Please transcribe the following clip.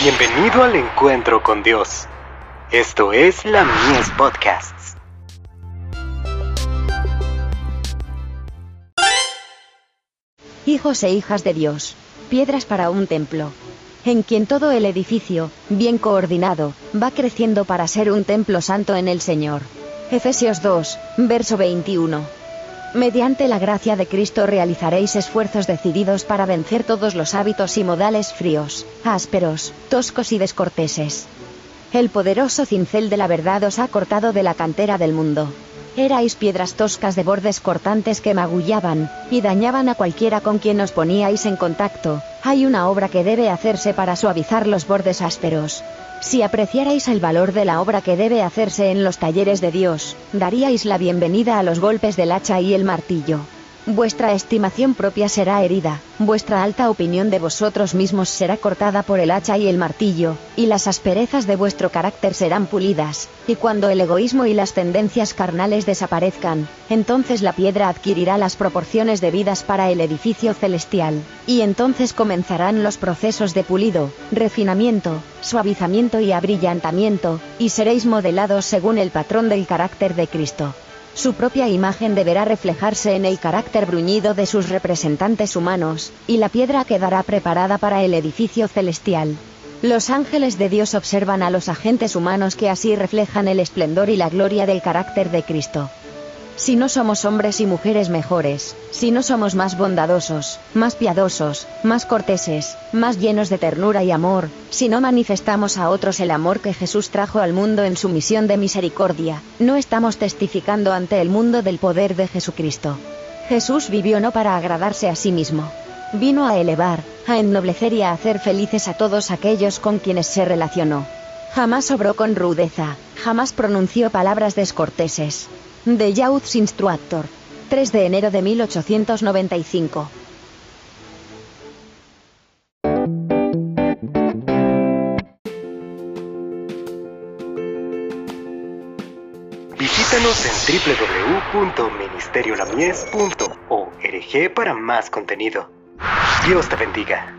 Bienvenido al encuentro con Dios. Esto es la Mies Podcasts. Hijos e hijas de Dios, piedras para un templo, en quien todo el edificio, bien coordinado, va creciendo para ser un templo santo en el Señor. Efesios 2, verso 21. Mediante la gracia de Cristo realizaréis esfuerzos decididos para vencer todos los hábitos y modales fríos, ásperos, toscos y descorteses. El poderoso cincel de la verdad os ha cortado de la cantera del mundo. Erais piedras toscas de bordes cortantes que magullaban, y dañaban a cualquiera con quien os poníais en contacto. Hay una obra que debe hacerse para suavizar los bordes ásperos. Si apreciarais el valor de la obra que debe hacerse en los talleres de Dios, daríais la bienvenida a los golpes del hacha y el martillo. Vuestra estimación propia será herida, vuestra alta opinión de vosotros mismos será cortada por el hacha y el martillo, y las asperezas de vuestro carácter serán pulidas, y cuando el egoísmo y las tendencias carnales desaparezcan, entonces la piedra adquirirá las proporciones debidas para el edificio celestial, y entonces comenzarán los procesos de pulido, refinamiento, suavizamiento y abrillantamiento, y seréis modelados según el patrón del carácter de Cristo. Su propia imagen deberá reflejarse en el carácter bruñido de sus representantes humanos, y la piedra quedará preparada para el edificio celestial. Los ángeles de Dios observan a los agentes humanos que así reflejan el esplendor y la gloria del carácter de Cristo. Si no somos hombres y mujeres mejores, si no somos más bondadosos, más piadosos, más corteses, más llenos de ternura y amor, si no manifestamos a otros el amor que Jesús trajo al mundo en su misión de misericordia, no estamos testificando ante el mundo del poder de Jesucristo. Jesús vivió no para agradarse a sí mismo. Vino a elevar, a ennoblecer y a hacer felices a todos aquellos con quienes se relacionó. Jamás obró con rudeza, jamás pronunció palabras descorteses. De Youth Instructor. 3 de enero de 1895. Visítanos en www.ministeriolamies.org para más contenido. Dios te bendiga.